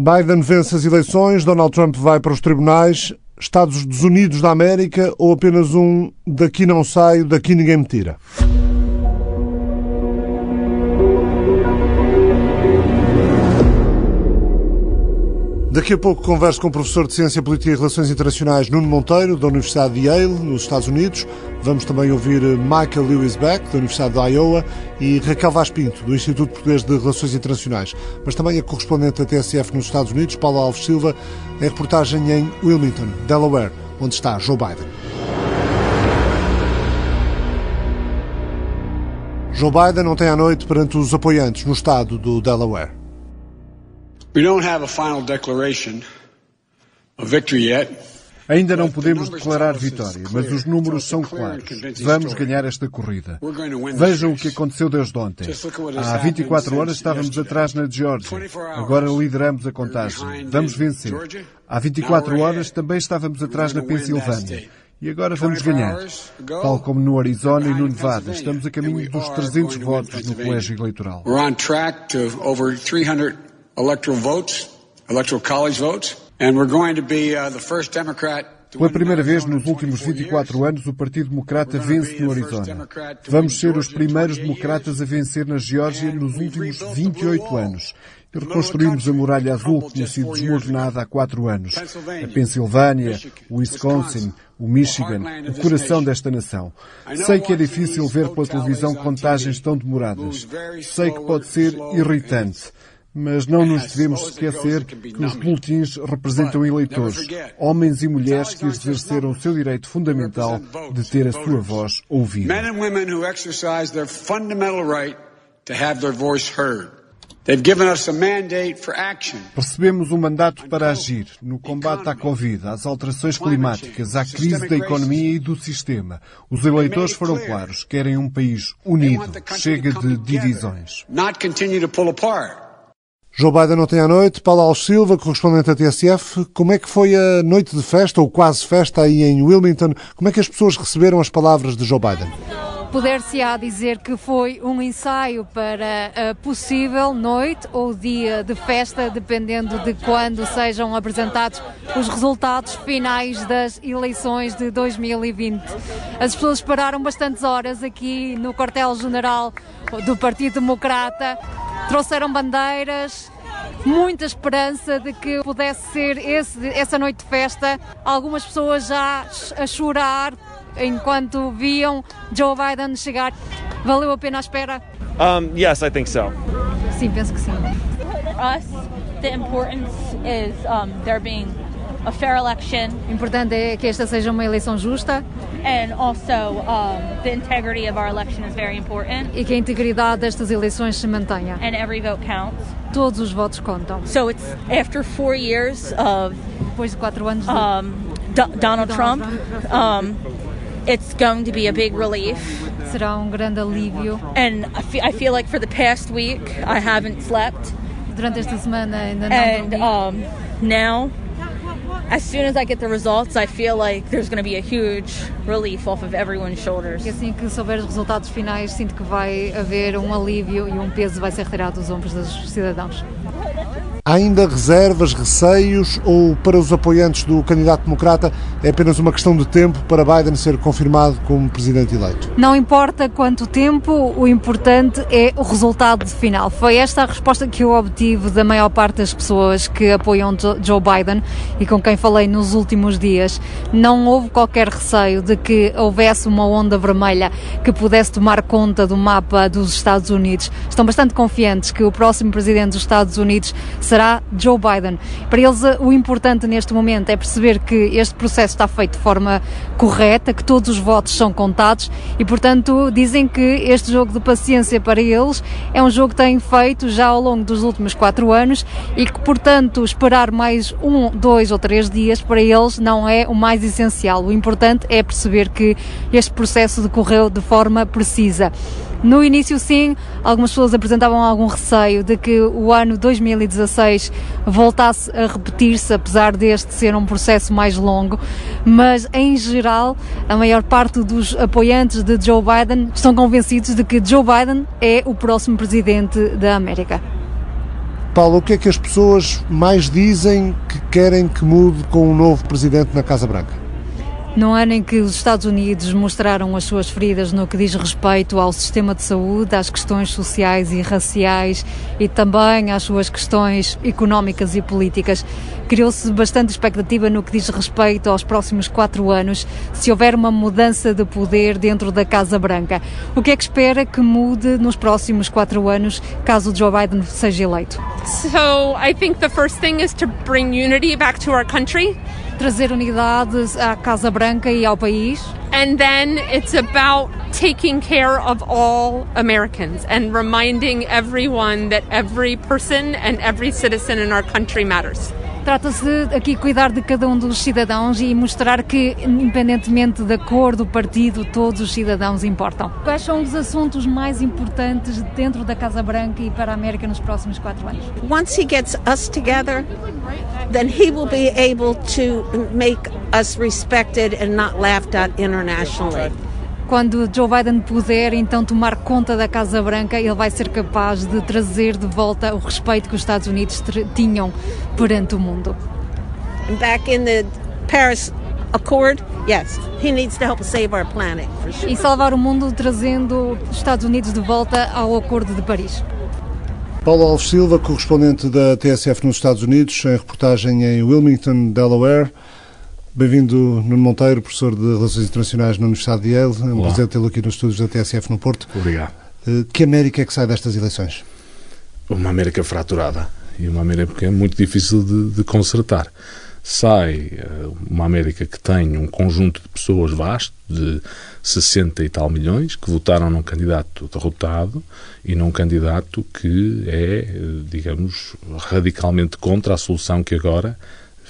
Biden vence as eleições, Donald Trump vai para os tribunais, Estados Unidos da América ou apenas um daqui não saio, daqui ninguém me tira? Daqui a pouco converso com o professor de Ciência Política e Relações Internacionais Nuno Monteiro, da Universidade de Yale, nos Estados Unidos. Vamos também ouvir Michael Lewis Beck, da Universidade de Iowa, e Raquel Vaz Pinto, do Instituto Português de Relações Internacionais. Mas também a correspondente da TSF nos Estados Unidos, Paula Alves Silva, em reportagem em Wilmington, Delaware, onde está Joe Biden. Joe Biden ontem à noite perante os apoiantes no estado do Delaware. Ainda não podemos declarar vitória, mas os números são claros. Vamos ganhar esta corrida. Vejam o que aconteceu desde ontem. Há 24 horas estávamos atrás na Geórgia. Agora lideramos a contagem. Vamos vencer. Há 24 horas também estávamos atrás na Pensilvânia. E agora vamos ganhar. Tal como no Arizona e no Nevada, estamos a caminho dos 300 votos no colégio eleitoral. Electoral votes, electoral college votes, and we're going to be uh, the first Democrat Pela primeira vez nos últimos 24 anos, o Partido Democrata vence no Arizona. Vamos ser os primeiros democratas a vencer na Geórgia nos últimos 28 anos. E reconstruímos a Muralha Azul, que tinha sido desmoronada há quatro anos. A Pensilvânia, o Wisconsin, o Michigan, o coração desta nação. Sei que é difícil ver pela televisão contagens tão demoradas. Sei que pode ser irritante. Mas não nos devemos esquecer que os boletins representam eleitores, homens e mulheres que exerceram o seu direito fundamental de ter a sua voz ouvida. Recebemos um mandato para agir no combate à Covid, às alterações climáticas, à crise da economia e do sistema. Os eleitores foram claros, querem um país unido, chega de divisões. Joe Biden ontem à noite, Paulo Alves Silva, correspondente da TSF, como é que foi a noite de festa, ou quase festa, aí em Wilmington? Como é que as pessoas receberam as palavras de Joe Biden? Poder-se-á dizer que foi um ensaio para a possível noite ou dia de festa, dependendo de quando sejam apresentados os resultados finais das eleições de 2020. As pessoas esperaram bastantes horas aqui no quartel-general do Partido Democrata trouxeram bandeiras, muita esperança de que pudesse ser esse, essa noite de festa. Algumas pessoas já a chorar enquanto viam Joe Biden chegar. Valeu a pena a espera? Um, yes, I think so. Sim, penso que sim. For us, the importance is um, there being a fair election. Importante é que esta seja uma eleição justa. And also um, the integrity of our election is very important. E que a integridade destas eleições se mantenha. And every vote counts. Todos os votos contam. So it's after four years of depois de quatro anos de um, Donald, Donald, Trump. Trump. Um, it's going to be a big relief. Será um grande alívio. And I feel, I feel like for the past week I haven't slept. Durante esta semana ainda não and, dormi. Um, now as soon as I get the results, I feel like there's going to be a huge relief off of everyone's shoulders. E assim que souber os resultados finais, sinto que vai haver um alívio e um peso vai ser retirado dos ombros dos cidadãos. Há ainda reservas, receios ou para os apoiantes do candidato democrata é apenas uma questão de tempo para Biden ser confirmado como presidente eleito? Não importa quanto tempo, o importante é o resultado final. Foi esta a resposta que eu obtive da maior parte das pessoas que apoiam Joe Biden e com quem falei nos últimos dias. Não houve qualquer receio de que houvesse uma onda vermelha que pudesse tomar conta do mapa dos Estados Unidos. Estão bastante confiantes que o próximo presidente dos Estados Unidos será Joe Biden. Para eles, o importante neste momento é perceber que este processo está feito de forma correta, que todos os votos são contados e, portanto, dizem que este jogo de paciência para eles é um jogo que têm feito já ao longo dos últimos quatro anos e que, portanto, esperar mais um, dois ou três dias para eles não é o mais essencial. O importante é perceber que este processo decorreu de forma precisa. No início, sim, algumas pessoas apresentavam algum receio de que o ano 2016 voltasse a repetir-se, apesar deste ser um processo mais longo, mas em geral, a maior parte dos apoiantes de Joe Biden estão convencidos de que Joe Biden é o próximo presidente da América. Paulo, o que é que as pessoas mais dizem que querem que mude com um novo presidente na Casa Branca? No ano em que os Estados Unidos mostraram as suas feridas no que diz respeito ao sistema de saúde, às questões sociais e raciais e também às suas questões económicas e políticas, criou-se bastante expectativa no que diz respeito aos próximos quatro anos, se houver uma mudança de poder dentro da Casa Branca. O que é que espera que mude nos próximos quatro anos, caso Joe Biden seja eleito? So, I think the first thing is to bring unity back to our country. Trazer unidade à Casa Branca e ao país. And then it's about taking care of all Americans and reminding everyone that every person and every citizen in our country matters. Trata-se aqui cuidar de cada um dos cidadãos e mostrar que, independentemente da cor do partido, todos os cidadãos importam. Quais são os assuntos mais importantes dentro da Casa Branca e para a América nos próximos quatro anos? Once he gets us together, then he will be able to make us respected and not laughed at internationally quando Joe Biden puder então tomar conta da Casa Branca, ele vai ser capaz de trazer de volta o respeito que os Estados Unidos tinham perante o mundo. Back in the Paris Accord, yes, he needs to help save our planet. Sure. E salvar o mundo trazendo os Estados Unidos de volta ao Acordo de Paris. Paulo Alves Silva, correspondente da TSF nos Estados Unidos, em reportagem em Wilmington, Delaware. Bem-vindo, Nuno Monteiro, professor de Relações Internacionais na Universidade de Yale. É um prazer tê-lo aqui nos estúdios da TSF no Porto. Obrigado. Eh, que América é que sai destas eleições? Uma América fraturada e uma América que é muito difícil de, de consertar. Sai eh, uma América que tem um conjunto de pessoas vasto, de 60 e tal milhões, que votaram num candidato derrotado e num candidato que é, eh, digamos, radicalmente contra a solução que agora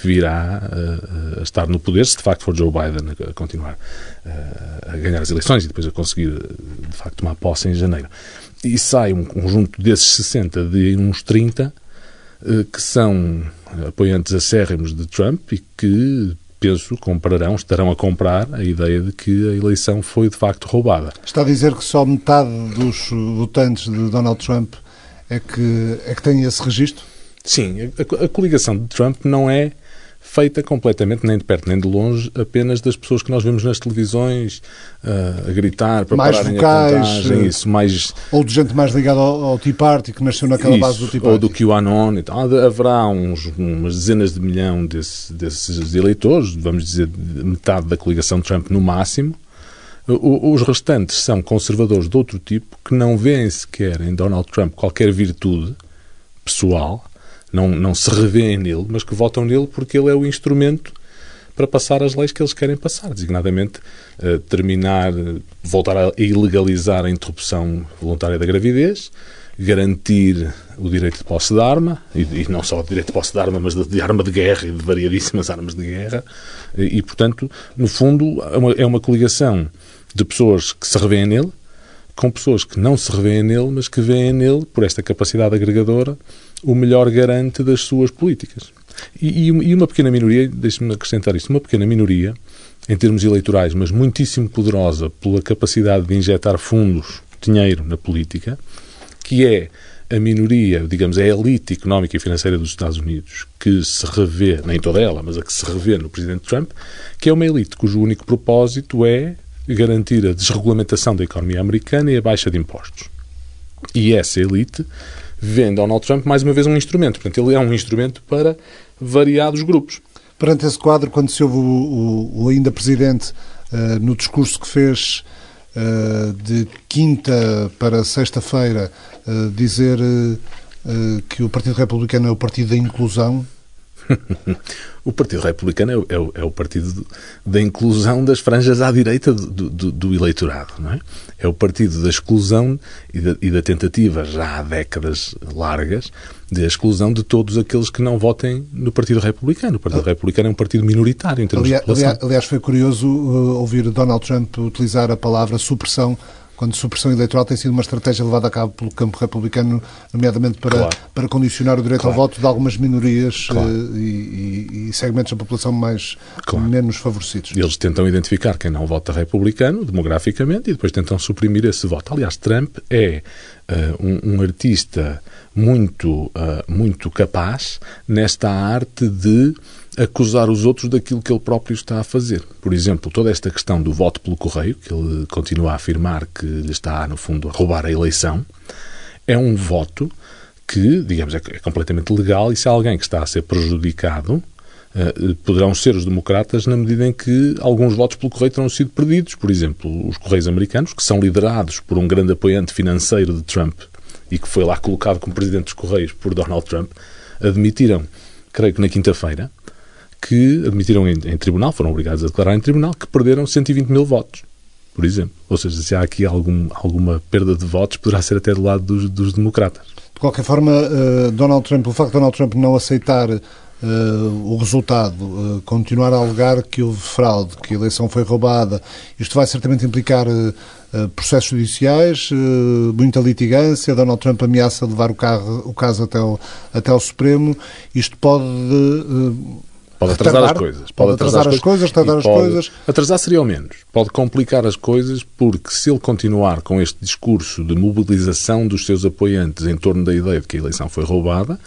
virá a, a estar no poder, se de facto for Joe Biden a, a continuar a, a ganhar as eleições e depois a conseguir, de facto, tomar posse em janeiro. E sai um conjunto desses 60 de uns 30 eh, que são apoiantes acérrimos de Trump e que penso, comprarão, estarão a comprar a ideia de que a eleição foi de facto roubada. Está a dizer que só metade dos votantes de Donald Trump é que, é que tem esse registro? Sim, a, a, coligação de Trump não é feita completamente, nem de perto nem de longe, apenas das pessoas que nós vemos nas televisões uh, a gritar, para mais pararem vocais, a contagem, isso, mais... Ou de gente mais ligada ao, ao Tea Party, que nasceu naquela isso, base do Tea Party. Ou do QAnon e tal. Haverá uns, umas dezenas de milhão desse, desses eleitores, vamos dizer, metade da coligação Trump no máximo, os restantes são conservadores de outro tipo que não veem sequer em Donald Trump qualquer virtude pessoal não, não se revêem nele, mas que votam nele porque ele é o instrumento para passar as leis que eles querem passar, designadamente uh, terminar, voltar a ilegalizar a interrupção voluntária da gravidez, garantir o direito de posse de arma, e, e, não só o direito de posse de arma, mas de, de, arma de guerra e de variadíssimas armas de guerra, e, e portanto, no fundo, é uma, é uma coligação de pessoas que se revêem nele, com pessoas que não se revêem nele, mas que veem nele, por esta capacidade agregadora, o melhor garante das suas políticas. E, e uma pequena minoria, deixe-me acrescentar isto, uma pequena minoria, em termos eleitorais, mas muitíssimo poderosa pela capacidade de injetar fundos, dinheiro na política, que é a minoria, digamos, a elite económica e financeira dos Estados Unidos, que se revê, nem toda ela, mas a que se revê no Presidente Trump, que é uma elite cujo único propósito é garantir a desregulamentação da economia americana e a baixa de impostos. E essa elite vê Donald Trump mais uma vez um instrumento. Portanto, ele é um instrumento para variados grupos. Perante esse quadro, quando se ouve o, o, o ainda presidente uh, no discurso que fez uh, de quinta para sexta-feira uh, dizer que o Partido Republicano é o partido da inclusão, o Partido Republicano é o, é, o, é o, partido da inclusão das franjas à direita do, do, do eleitorado, não é? É o partido da exclusão e da, e da, tentativa, já há décadas largas, de exclusão de todos aqueles que não votem no Partido Republicano. O Partido Republicano é um partido minoritário em termos aliás, de população. Aliás, foi curioso uh, ouvir Donald Trump utilizar a palavra supressão quando supressão eleitoral tem sido uma estratégia levada a cabo pelo campo republicano, nomeadamente para, claro. para condicionar o direito claro. ao voto de algumas minorias claro. uh, e, e, segmentos da população mais menos favorecidos. Eles tentam identificar quem não vota republicano, demograficamente, e depois tentam suprimir esse voto. Aliás, Trump é uh, um, um, artista muito, uh, muito capaz nesta arte de acusar os outros daquilo que ele próprio está a fazer. Por exemplo, toda esta questão do voto pelo correio, que ele continua a afirmar que lhe está, no fundo, a roubar a eleição, é um voto que, digamos, é, é completamente legal e se há alguém que está a ser prejudicado, Uh, poderão ser os democratas na medida em que alguns votos pelo correio terão sido perdidos. Por exemplo, os Correios americanos, que são liderados por um grande apoiante financeiro de Trump e que foi lá colocado como presidente dos Correios por Donald Trump, admitiram, creio que na quinta-feira, que admitiram em, em, tribunal, foram obrigados a declarar em tribunal, que perderam 120 mil votos, por exemplo. Ou seja, se há aqui algum, alguma perda de votos, poderá ser até do lado dos, dos democratas. De qualquer forma, uh, Donald Trump, o facto de Donald Trump não aceitar uh, o resultado, uh, continuar a alegar que houve fraude, que a eleição foi roubada, isto vai certamente implicar processos judiciais, muita litigância. Donald Trump ameaça levar o, carro, o caso até o, até o Supremo. Isto pode Pode atrasar as coisas. Pode, atrasar, atrasar as coisas, tardar as coisas. Atrasar seria ao menos. Pode complicar as coisas porque se ele continuar com este discurso de mobilização dos seus apoiantes em torno da ideia de que a eleição foi roubada,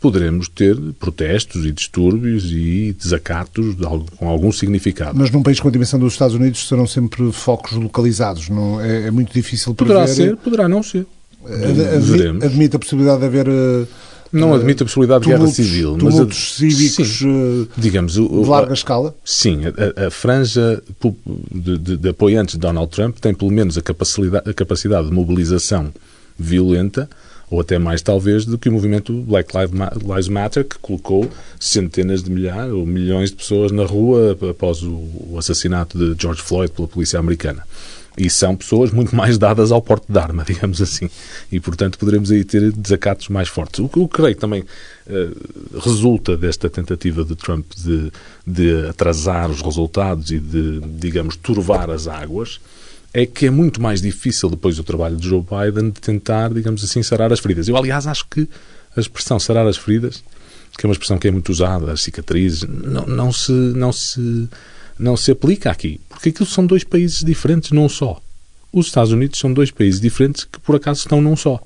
poderemos ter protestos e distúrbios e desacatos de algo, com algum significado. Mas num país com a dimensão dos Estados Unidos serão sempre focos localizados, não é, é muito difícil prever. Poderá ser, poderá não ser. Admite, admite a possibilidade de haver uh, não admite a possibilidade de guerra civil. Mas a, cívicos sim, eh, digamos, o, de larga a, escala? Sim, a, a franja de, de, de, apoiantes de Donald Trump tem pelo menos a capacidade, a capacidade de mobilização violenta ou até mais talvez do que o movimento Black Lives Matter que colocou centenas de milhares ou milhões de pessoas na rua após o assassinato de George Floyd pela polícia americana. E são pessoas muito mais dadas ao porte de arma, digamos assim. E, portanto, poderemos aí ter desacatos mais fortes. O que eu creio também uh, resulta desta tentativa de Trump de, de atrasar os resultados e de, digamos, turvar as águas é que é muito mais difícil depois do trabalho de Joe Biden de tentar, digamos assim, sarar as feridas. Eu, aliás, acho que a expressão sarar as feridas, que é uma expressão que é muito usada, as cicatrizes, não, não se... Não se não se aplica aqui, porque aquilo são dois países diferentes, não só. Os Estados Unidos são dois países diferentes que por acaso estão num só.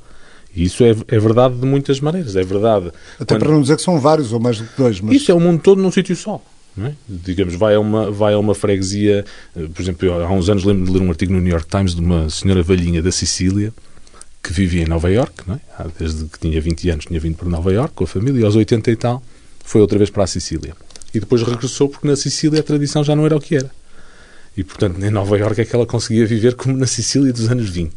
E isso é, é verdade de muitas maneiras, é verdade. Até quando... para não dizer que são vários ou mais do que dois. Mas... Isso é o mundo todo num sítio só. É? Digamos, vai a, uma, vai a uma freguesia, eh, por exemplo, há uns anos lembro de ler um artigo no New York Times de uma senhora velhinha da Sicília que vivia em Nova York, é? desde que tinha 20 anos tinha vindo para Nova York com a família, e aos 80 e tal foi outra vez para a Sicília e depois regressou porque na Sicília a tradição já não era o que era. E, portanto, em Nova Iorque é que ela conseguia viver como na Sicília dos anos 20.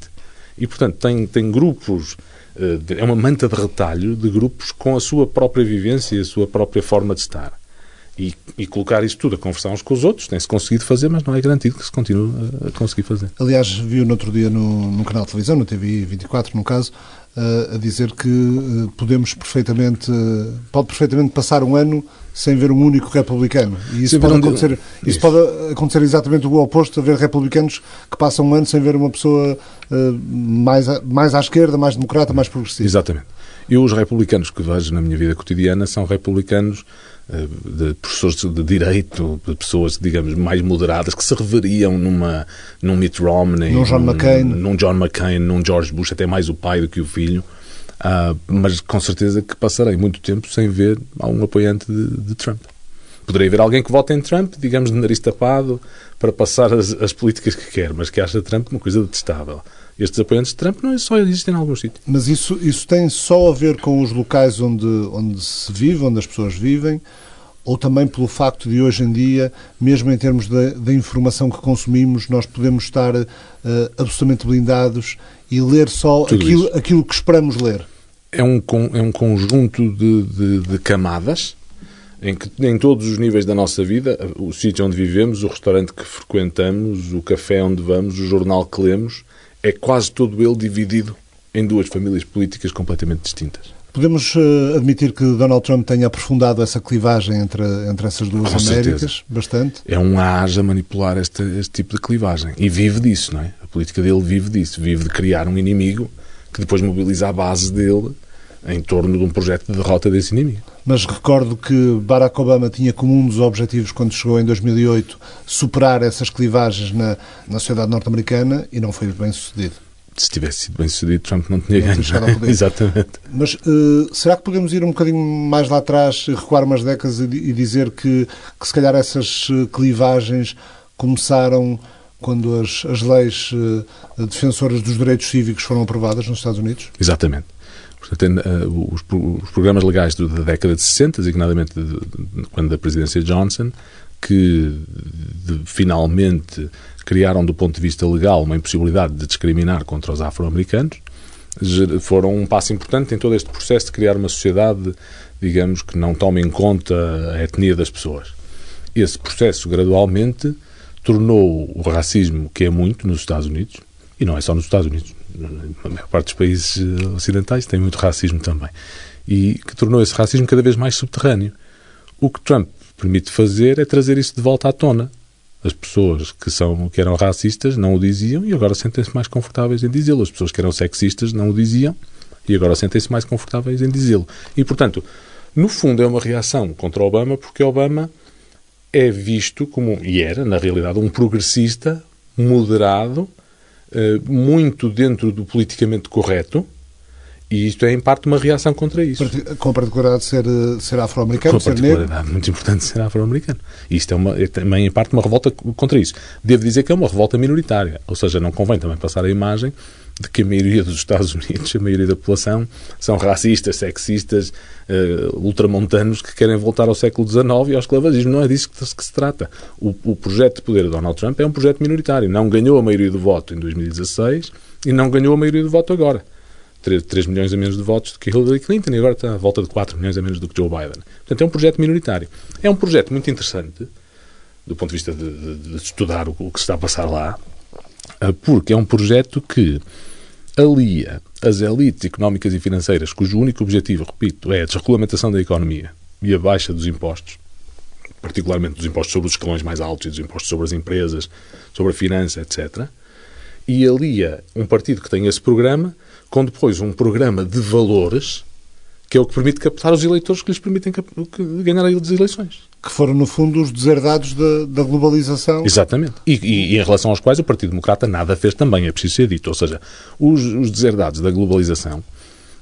E, portanto, tem, tem grupos, eh, é uma manta de retalho de grupos com a sua própria vivência e a sua própria forma de estar. E, e, colocar isso tudo a conversar uns com os outros. Tem-se conseguido fazer, mas não é garantido que se continue a, conseguir fazer. Aliás, viu no outro dia no, no canal de televisão, no TV 24, no caso, a dizer que uh, podemos perfeitamente, uh, pode perfeitamente passar um ano sem ver um único republicano. E isso, pode acontecer, isso, isso, pode acontecer exatamente o oposto, haver republicanos que passam um ano sem ver uma pessoa mais, mais à esquerda, mais democrata, mais progressista. Exatamente. E os republicanos que vejo na minha vida cotidiana são republicanos eh, de professores de direito, de pessoas, digamos, mais moderadas, que se reveriam numa, num Mitt Romney, num John, num, McCain. num John McCain, num George Bush, até mais o pai do que o filho. Uh, mas com certeza que passarei muito tempo sem ver um apoiante de, de Trump. Poderei ver alguém que vote em Trump, digamos, de nariz tapado, para passar as, as políticas que quer, mas que acha Trump uma coisa detestável. Estes apoiantes de Trump não é só existem em alguns sítios. Mas isso, isso tem só a ver com os locais onde, onde se vive, onde as pessoas vivem, ou também pelo facto de hoje em dia, mesmo em termos da, informação que consumimos, nós podemos estar uh, absolutamente blindados e ler só aquilo, aquilo que esperamos ler? É um, é um conjunto de, de, de camadas em que em todos os níveis da nossa vida, o sítio onde vivemos, o restaurante que frequentamos, o café onde vamos, o jornal que lemos, é quase todo ele dividido em duas famílias políticas completamente distintas. Podemos uh, admitir que Donald Trump tenha aprofundado essa clivagem entre, entre essas duas Com Américas certeza. bastante? É um asa a manipular este, este tipo de clivagem. E vive disso, não é? A política dele vive disso. Vive de criar um inimigo que depois mobiliza a base dele em torno de um projeto de derrota desse inimigo. Mas recordo que Barack Obama tinha como um dos objetivos, quando chegou em 2008, superar essas clivagens na, na sociedade norte-americana e não foi bem sucedido se tivesse sido bem sucedido, Trump não tinha ganho. Exatamente. Mas uh, será que podemos ir um bocadinho mais lá atrás, recuar umas décadas e, e dizer que, que, se calhar, essas eh, clivagens começaram quando as, as leis uh, defensoras dos direitos cívicos foram aprovadas nos Estados Unidos? Exatamente. Portanto, uh, os, programas legais da década de 60, designadamente de, de, quando da presidência Johnson, que de, finalmente criaram, do ponto de vista legal, uma impossibilidade de discriminar contra os afro-americanos, foram um passo importante em todo este processo de criar uma sociedade, digamos, que não tome em conta a etnia das pessoas. Esse processo, gradualmente, tornou o racismo, que é muito nos Estados Unidos, e não é só nos Estados Unidos, na maior parte dos países ocidentais tem muito racismo também, e que tornou esse racismo cada vez mais subterrâneo. O que Trump permite fazer é trazer isso de volta à tona, as pessoas que, são, que eram racistas não o diziam e agora sentem-se mais confortáveis em dizê-lo. As pessoas que eram sexistas não o diziam e agora sentem-se mais confortáveis em dizê-lo. E, portanto, no fundo é uma reação contra Obama porque Obama é visto como, e era, na realidade, um progressista moderado, eh, muito dentro do politicamente correto, e isto é, em parte, uma reação contra isso. Com a particularidade de ser, ser afro-americano, ser negro. muito importante ser afro-americano. E isto é, uma, é também, em parte, uma revolta contra isso. Devo dizer que é uma revolta minoritária. Ou seja, não convém também passar a imagem de que a maioria dos Estados Unidos, a maioria da população, são racistas, sexistas, uh, ultramontanos que querem voltar ao século XIX e ao esclavagismo. Não é disso que, que se trata. O, o projeto de poder de Donald Trump é um projeto minoritário. Não ganhou a maioria do voto em 2016 e não ganhou a maioria do voto agora. 3, 3 milhões a menos de votos do que Hillary Clinton e agora está à volta de 4 milhões a menos do que Joe Biden. Portanto, é um projeto minoritário. É um projeto muito interessante do ponto de vista de, de, de estudar o, o, que se está a passar lá, porque é um projeto que alia as elites económicas e financeiras, cujo único objetivo, repito, é a desregulamentação da economia e a baixa dos impostos, particularmente dos impostos sobre os escalões mais altos e dos impostos sobre as empresas, sobre a finança, etc. E alia um partido que tem esse programa com depois um programa de valores que é o que permite captar os eleitores que lhes permitem ganhar as eleições. Que foram, no fundo, os deserdados da, da globalização. Exatamente. E, e, e, em relação aos quais o Partido Democrata nada fez também, é preciso ser dito. Ou seja, os, os deserdados da globalização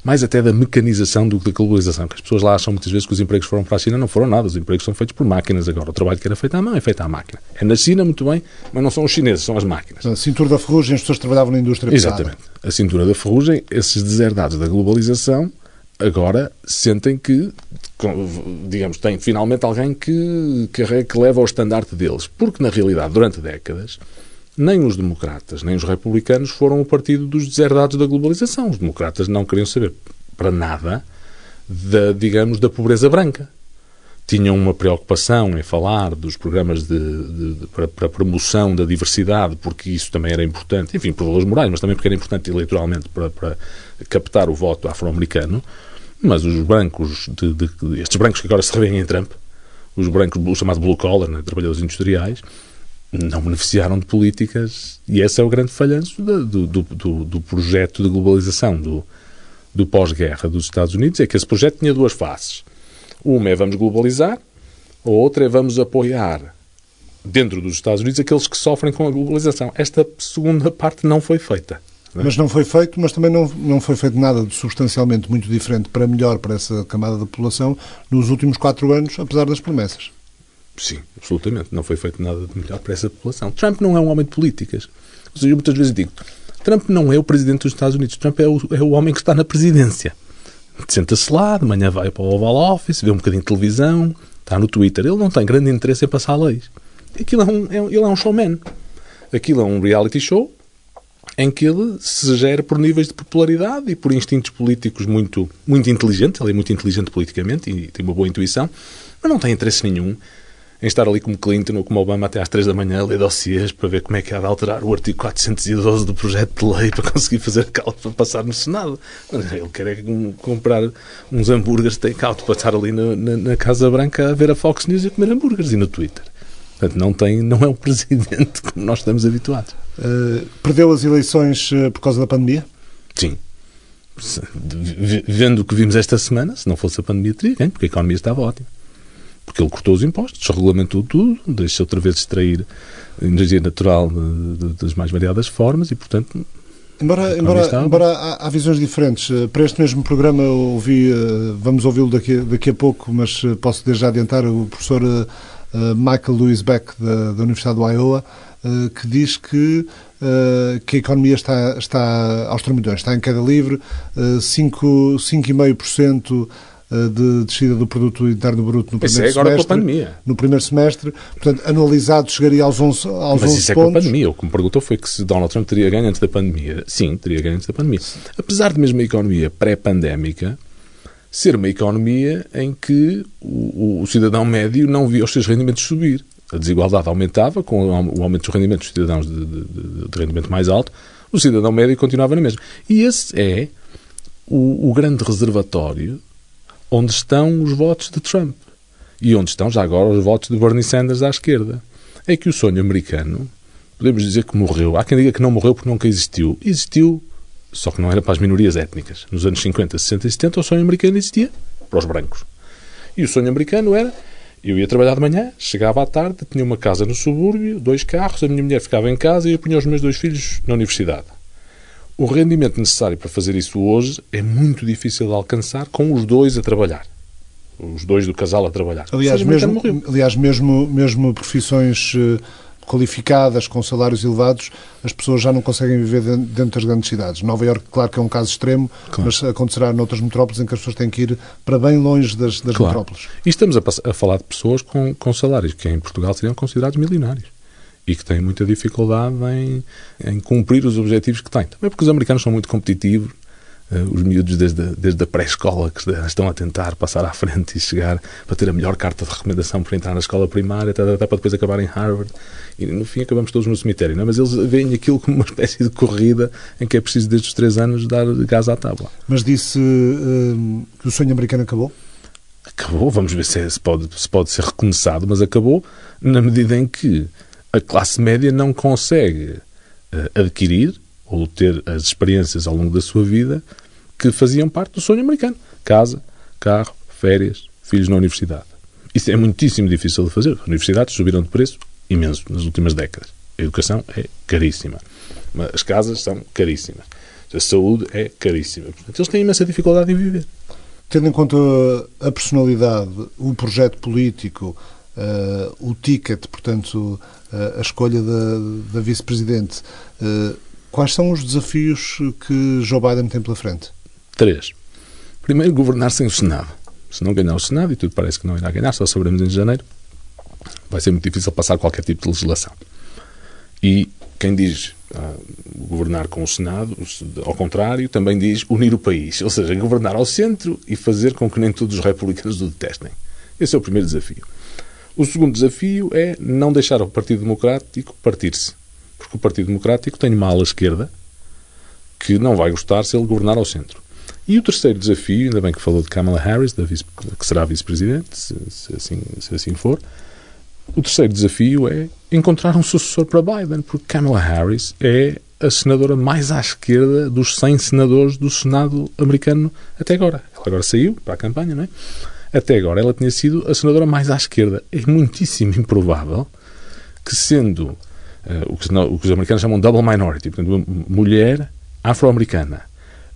mais até da mecanização do que da globalização, que as pessoas lá acham muitas vezes que os empregos foram para a China, não foram nada, os empregos são feitos por máquinas agora, o trabalho que era feito à mão é feito à máquina. É na China, muito bem, mas não são os chineses, são as máquinas. A cintura da ferrugem, as pessoas trabalhavam na indústria Exatamente. Pesada. A cintura da ferrugem, esses deserdados da globalização, agora sentem que, digamos, tem finalmente alguém que, que, que leva ao estandarte deles. Porque, na realidade, durante décadas, nem os democratas, nem os republicanos foram o partido dos deserdados da globalização. Os democratas não queriam saber para nada da, digamos, da pobreza branca. Tinham uma preocupação em falar dos programas de, de, de, para, para, promoção da diversidade, porque isso também era importante, enfim, por valores morais, mas também porque era importante eleitoralmente para, para captar o voto afro-americano. Mas os brancos, estes brancos que agora se revêem em Trump, os brancos, o chamado blue collar, né, trabalhadores industriais, não beneficiaram de políticas, e esse é o grande falhanço do, do, do, do projeto de globalização do, do pós-guerra dos Estados Unidos, é que esse projeto tinha duas faces. Uma é vamos globalizar, a outra é vamos apoiar dentro dos Estados Unidos aqueles que sofrem com a globalização. Esta segunda parte não foi feita. Mas não foi feito, mas também não, não foi feito nada substancialmente muito diferente para melhor para essa camada da população nos últimos quatro anos, apesar das promessas. Sim, absolutamente. Não foi feito nada de melhor para essa população. Trump não é um homem de políticas. Ou seja, eu muitas vezes digo, Trump não é o presidente dos Estados Unidos. Trump é o, é o homem que está na presidência. Senta-se lá, de manhã vai para o Oval Office, vê um bocadinho de televisão, está no Twitter. Ele não tem grande interesse em passar leis. Aquilo é um, é, ele é um showman. Aquilo é um reality show em que ele se gera por níveis de popularidade e por instintos políticos muito, muito inteligentes. Ele é muito inteligente politicamente e tem uma boa intuição, mas não tem interesse nenhum em estar ali como Clinton ou como Obama até às três da manhã a ler dossiês para ver como é que há de alterar o artigo 412 do projeto de lei para conseguir fazer cálculo para passar no Senado. Ele quer é comprar uns hambúrgueres take-out para estar ali na, na, na, Casa Branca a ver a Fox News e a comer hambúrgueres e no Twitter. Portanto, não, tem, não é um presidente como nós estamos habituados. Uh, perdeu as eleições uh, por causa da pandemia? Sim. Vendo o que vimos esta semana, se não fosse a pandemia, teria ganho, porque a economia estava ótima porque ele cortou os impostos, regulamentou tudo, deixa outra vez extrair energia natural de, de, das mais variadas formas e, portanto. Embora, embora, embora há, há, visões diferentes, eh, para este mesmo programa ouvi, eh, vamos ouvi-lo daqui, daqui a pouco, mas eh, posso desde já adiantar o professor Michael Lewis Beck, da, da Universidade do Iowa, que diz que, que a economia está, está aos tramilhões, está em queda livre, 5,5% eh, de descida do produto interno bruto no primeiro isso é agora semestre. Pandemia. No primeiro semestre, portanto, anualizado chegaria aos 11 aos Mas 11 isso pontos. é com a pandemia. O que me perguntou foi que se Donald Trump teria ganho antes da pandemia. Sim, teria ganho antes da pandemia. Apesar de mesmo a economia pré-pandémica ser uma economia em que o, o, cidadão médio não via os seus rendimentos subir. A desigualdade aumentava com o aumento dos rendimentos dos cidadãos de, de, de, de rendimento mais alto, o cidadão médio continuava na mesma. E esse é o, o grande reservatório onde estão os votos de Trump e onde estão já agora os votos de Bernie Sanders à esquerda. É que o sonho americano, podemos dizer que morreu. Há quem diga que não morreu porque nunca existiu. Existiu, só que não era para as minorias étnicas. Nos anos 50, 60 e 70, o sonho americano existia para os brancos. E o sonho americano era eu ia trabalhar de manhã, chegava à tarde, tinha uma casa no subúrbio, dois carros, a minha mulher ficava em casa e eu punha os meus dois filhos na universidade. O rendimento necessário para fazer isso hoje é muito difícil de alcançar com os dois a trabalhar. Os dois do casal a trabalhar. Aliás, mesmo, aliás mesmo, mesmo profissões eh, qualificadas, com salários elevados, as pessoas já não conseguem viver dentro das grandes cidades. Nova Iorque, claro que é um caso extremo, claro. mas acontecerá noutras metrópoles em que as pessoas têm que ir para bem longe das, das claro. metrópoles. E estamos a, a, falar de pessoas com, com salários que em Portugal seriam considerados milionários e que têm muita dificuldade em, em cumprir os objetivos que têm. Também porque os americanos são muito competitivos, uh, os miúdos desde, desde a pré-escola que estão a tentar passar à frente e chegar para ter a melhor carta de recomendação para entrar na escola primária, até, até para depois acabar em Harvard. E no fim acabamos todos no cemitério, não é? Mas eles veem aquilo como uma espécie de corrida em que é preciso desde os três anos dar gás à tábua. Mas disse uh, que o sonho americano acabou? Acabou, vamos ver se, é, se, pode, se pode ser recomeçado, mas acabou na medida em que a classe média não consegue uh, adquirir ou ter as experiências ao longo da sua vida que faziam parte do sonho americano. Casa, carro, férias, filhos na universidade. Isso é muitíssimo difícil de fazer. As universidades subiram de preço imenso nas últimas décadas. A educação é caríssima. As casas são caríssimas. A saúde é caríssima. Portanto, eles têm imensa dificuldade em viver. Tendo em conta a personalidade, o projeto político, uh, o ticket, portanto, uh, a escolha da, da vice-presidente. Uh, quais são os desafios que Joe Biden tem pela frente? Três. Primeiro, governar sem o Senado. Se não ganhar o Senado, e tudo parece que não irá ganhar, só saberemos em janeiro, vai ser muito difícil passar qualquer tipo de legislação. E quem diz uh, governar com o Senado, ao contrário, também diz unir o país, ou seja, governar ao centro e fazer com que nem todos os republicanos o detestem. Esse é o primeiro desafio. O segundo desafio é não deixar o Partido Democrático partir-se. Porque o Partido Democrático tem uma ala esquerda que não vai gostar se ele governar ao centro. E o terceiro desafio, ainda bem que falou de Kamala Harris, vice, que será vice-presidente, se, se, assim, se assim for, o terceiro desafio é encontrar um sucessor para Biden, porque Kamala Harris é a senadora mais à esquerda dos 100 senadores do Senado americano até agora. Ela agora saiu para a campanha, não é? Até agora ela tinha sido a senadora mais à esquerda. É muitíssimo improvável que, sendo uh, o, que, o, que, os americanos chamam double minority, portanto, mulher afro-americana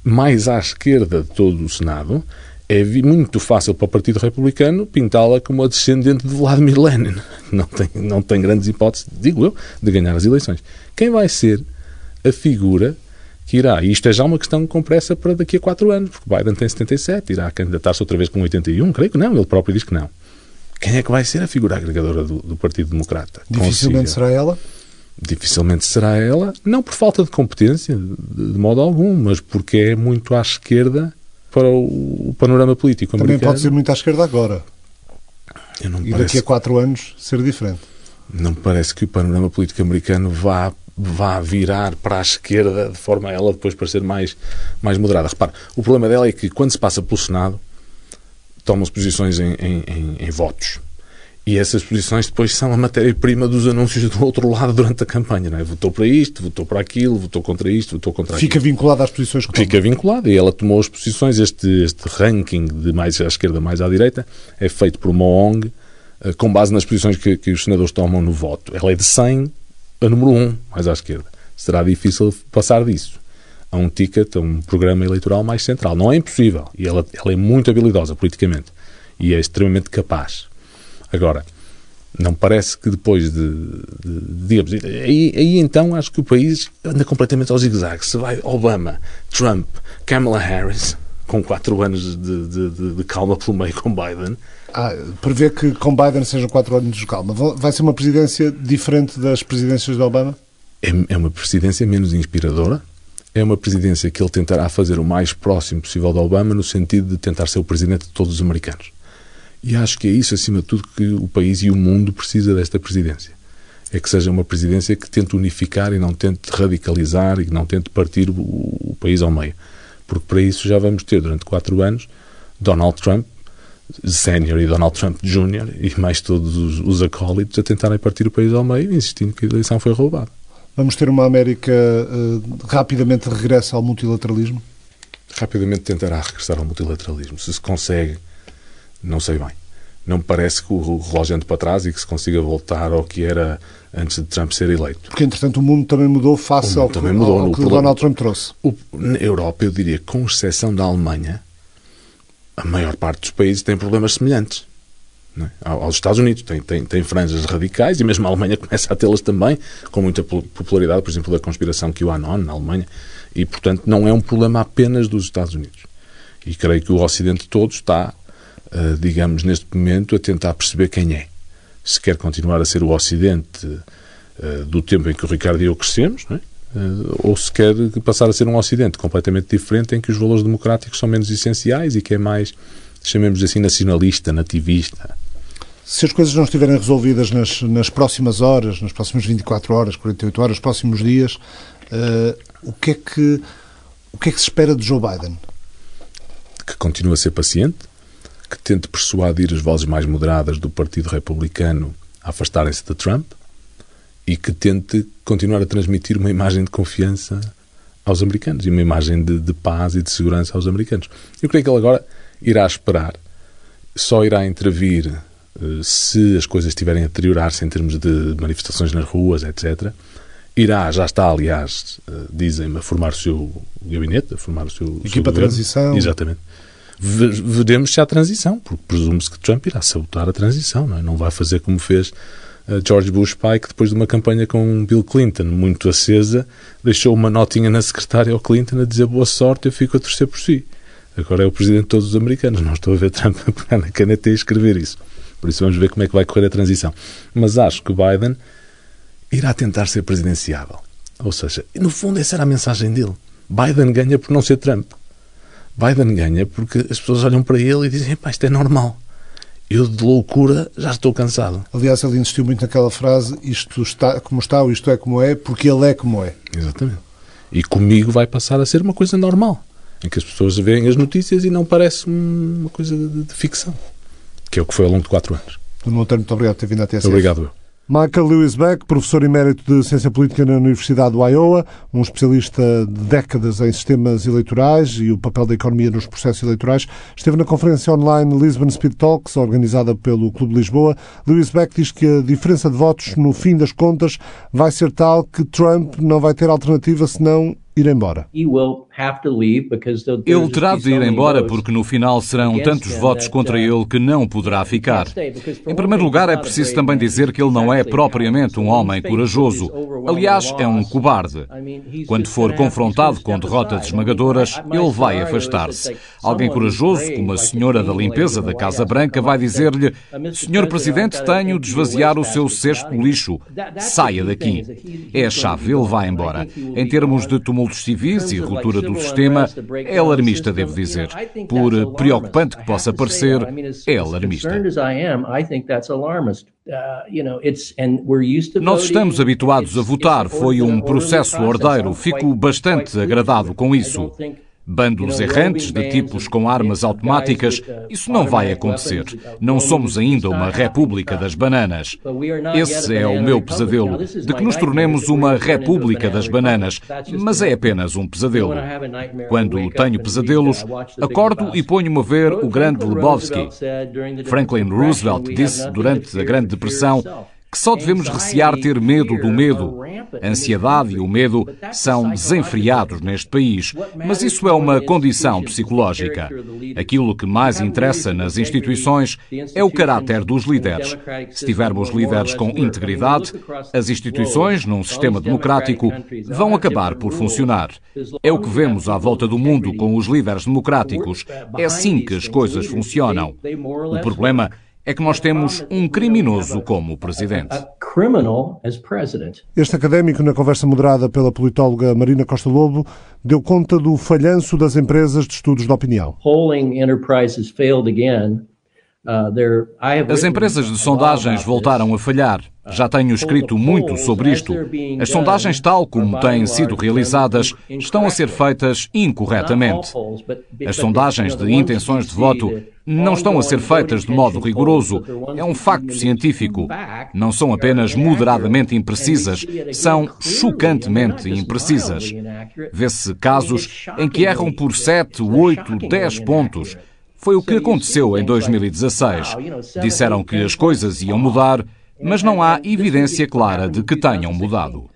mais à esquerda de todo o Senado, é muito fácil para o Partido Republicano pintá-la como a descendente de Vladimir Lenin. Não tem, não tem grandes hipóteses, digo eu, de ganhar as eleições. Quem vai ser a figura que irá, e isto é já uma questão com pressa para daqui a quatro anos, porque Biden tem 77, irá candidatar-se outra vez com 81, creio que não, ele próprio diz que não. Quem é que vai ser a figura agregadora do, do Partido Democrata? Dificilmente Consiga. será ela? Dificilmente será ela, não por falta de competência, de, de modo algum, mas porque é muito à esquerda para o, o panorama político Também americano. pode ser muito à esquerda agora. e daqui a quatro anos ser diferente. Não me parece que o panorama político americano vá vá virar para a esquerda de forma a ela depois parecer mais, mais moderada. Repare, o problema dela é que quando se passa pelo Senado tomam-se posições em, em, em, em votos. E essas posições depois são a matéria-prima dos anúncios do outro lado durante a campanha. Não é? Votou para isto, votou para aquilo, votou contra isto, votou contra Fica aquilo. vinculada às posições que Fica vinculada e ela tomou as posições. Este, este ranking de mais à esquerda, mais à direita, é feito por uma ONG eh, com base nas posições que, que os senadores tomam no voto. Ela é de 100 a número 1, mais à esquerda. Será difícil passar disso a um ticket, a um programa eleitoral mais central. Não é impossível. E ela, ela é muito habilidosa politicamente. E é extremamente capaz. Agora, não parece que depois de, de, digamos, aí, aí, então acho que o país anda completamente ao zigue-zague. Se vai Obama, Trump, Kamala Harris, com quatro anos de, de, de calma pelo meio com Biden. Ah, prevê que com Biden sejam quatro anos de calma. Vai ser uma presidência diferente das presidências de Obama? É, é uma presidência menos inspiradora. É uma presidência que ele tentará fazer o mais próximo possível de Obama, no sentido de tentar ser o presidente de todos os americanos. E acho que é isso, acima de tudo, que o país e o mundo precisa desta presidência. É que seja uma presidência que tente unificar e não tente radicalizar e que não tente partir o, o país ao meio. Porque para isso já vamos ter, durante quatro anos, Donald Trump Senior e Donald Trump Jr. e mais todos os, os acólitos a tentarem partir o país ao meio, insistindo que a eleição foi roubada. Vamos ter uma América uh, rapidamente regressa ao multilateralismo? Rapidamente tentará regressar ao multilateralismo. Se se consegue não sei bem. Não me parece que o relógio ande para trás e que se consiga voltar ao que era antes de Trump ser eleito. Porque, entretanto, o mundo também mudou face ao, também mudou, ao, ao que o Donald Trump trouxe. O, na Europa, eu diria, com exceção da Alemanha, a maior parte dos países tem problemas semelhantes. É? Aos Estados Unidos tem, tem, tem franjas radicais e mesmo a Alemanha começa a tê-las também, com muita popularidade, por exemplo, da conspiração que o QAnon na Alemanha. E, portanto, não é um problema apenas dos Estados Unidos. E creio que o Ocidente todo está digamos, neste momento, a tentar perceber quem é. Se quer continuar a ser o Ocidente uh, do tempo em que o Ricardo e eu crescemos, é? uh, ou se quer passar a ser um Ocidente completamente diferente, em que os valores democráticos são menos essenciais e que é mais, chamemos assim, nacionalista, nativista. Se as coisas não estiverem resolvidas nas, nas próximas horas, nas próximas 24 horas, 48 horas, próximos dias, o, que é que, o que é que se espera de Joe Biden? Que continue a ser paciente, que tente persuadir as vozes mais moderadas do Partido Republicano a afastarem-se de Trump e que tente continuar a transmitir uma imagem de confiança aos americanos e uma imagem de, de paz e de segurança aos americanos. Eu creio que ele agora irá esperar, só irá intervir eh, se as coisas estiverem a deteriorar-se em termos de manifestações nas ruas, etc. Irá, já está, aliás, eh, dizem-me, a formar o seu gabinete, a formar o seu. Equipa de transição. Exatamente veremos se há transição, porque presume-se que Trump irá sabotar a transição, não, é? não vai fazer como fez uh, George Bush pai, que depois de uma campanha com Bill Clinton muito acesa, deixou uma notinha na secretária ao Clinton a dizer boa sorte, eu fico a torcer por si. Agora é o presidente de todos os americanos, não estou a ver Trump a pegar na caneta e escrever isso. Por isso vamos ver como é que vai correr a transição. Mas acho que Biden irá tentar ser presidenciável. Ou seja, no fundo essa era a mensagem dele. Biden ganha por não ser Trump. Biden ganha porque as pessoas olham para ele e dizem: pá, isto é normal. Eu de loucura já estou cansado. Aliás, ele insistiu muito naquela frase: isto está como está, ou isto é como é, porque ele é como é. Exatamente. E comigo vai passar a ser uma coisa normal, em que as pessoas veem as notícias e não parece uma coisa de, de ficção, que é o que foi ao longo de quatro anos. Nuno Monteiro, muito obrigado por ter vindo até a Obrigado. Michael Lewis Beck, professor emérito de Ciência Política na Universidade do Iowa, um especialista de décadas em sistemas eleitorais e o papel da economia nos processos eleitorais, esteve na conferência online Lisbon Speed Talks, organizada pelo Clube de Lisboa. Lewis Beck diz que a diferença de votos, no fim das contas, vai ser tal que Trump não vai ter alternativa senão ir embora. Ele terá de ir embora porque no final serão tantos votos contra uh, ele que não poderá ficar. Em primeiro lugar, é preciso também dizer que ele não é propriamente um homem corajoso. Aliás, é um cobarde. Quando for confrontado com derrotas esmagadoras, ele vai afastar-se. Alguém corajoso, como a senhora da limpeza da Casa Branca, vai dizer-lhe: Senhor Presidente, tenho de esvaziar o seu cesto lixo. Saia daqui. É a chave, ele vai embora. Em termos de tumultos civis e ruptura do sistema é alarmista, devo dizer. Por preocupante que possa parecer, é alarmista. Nós estamos habituados a votar, foi um processo ordeiro, fico bastante agradado com isso. Bandos errantes de tipos com armas automáticas, isso não vai acontecer. Não somos ainda uma república das bananas. Esse é o meu pesadelo, de que nos tornemos uma república das bananas, mas é apenas um pesadelo. Quando tenho pesadelos, acordo e ponho-me a ver o grande Lebowski. Franklin Roosevelt disse durante a Grande Depressão que só devemos recear ter medo do medo. A ansiedade e o medo são desenfreados neste país, mas isso é uma condição psicológica. Aquilo que mais interessa nas instituições é o caráter dos líderes. Se tivermos líderes com integridade, as instituições, num sistema democrático, vão acabar por funcionar. É o que vemos à volta do mundo com os líderes democráticos. É assim que as coisas funcionam. O problema é que nós temos um criminoso como presidente. Este académico, na conversa moderada pela politóloga Marina Costa Lobo, deu conta do falhanço das empresas de estudos de opinião. Uh, As empresas de sondagens voltaram a falhar. Já tenho escrito muito sobre isto. As sondagens, tal como têm sido realizadas, estão a ser feitas incorretamente. As sondagens de intenções de voto não estão a ser feitas de modo rigoroso. É um facto científico. Não são apenas moderadamente imprecisas, são chocantemente imprecisas. Vê-se casos em que erram por 7, 8, 10 pontos. Foi o que aconteceu em 2016. Disseram que as coisas iam mudar, mas não há evidência clara de que tenham mudado.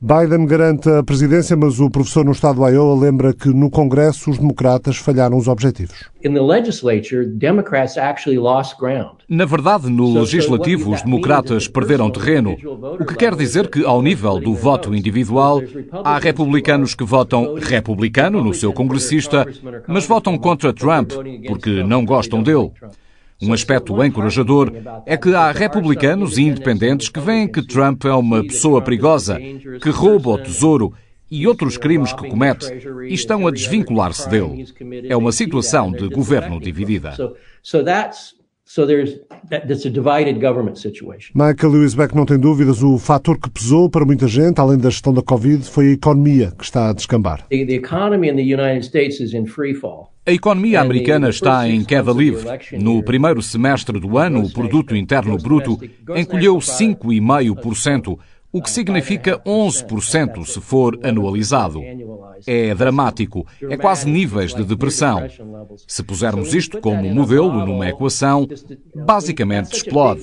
Biden garante a presidência, mas o professor no estado de Iowa lembra que no Congresso os democratas falharam os objetivos. Na verdade, no legislativo, os democratas perderam terreno, o que quer dizer que, ao nível do voto individual, há republicanos que votam republicano no seu congressista, mas votam contra Trump porque não gostam dele. Um aspecto encorajador é que há republicanos e independentes que veem que Trump é uma pessoa perigosa, que rouba o tesouro e outros crimes que comete e estão a desvincular-se dele. É uma situação de governo dividida. So there's that's a divided government situation. Michael Lewis Beck não tem dúvidas, o fator que pesou para muita gente, além da gestão da Covid, foi a economia que está a descambar. The, the economy in the United States is in free fall. A economia americana está em queda livre. No primeiro semestre do ano, o produto interno bruto encolheu 5,5%, o que significa 11% se for anualizado. É dramático, é quase níveis de depressão. Se pusermos isto como modelo numa equação, basicamente explode.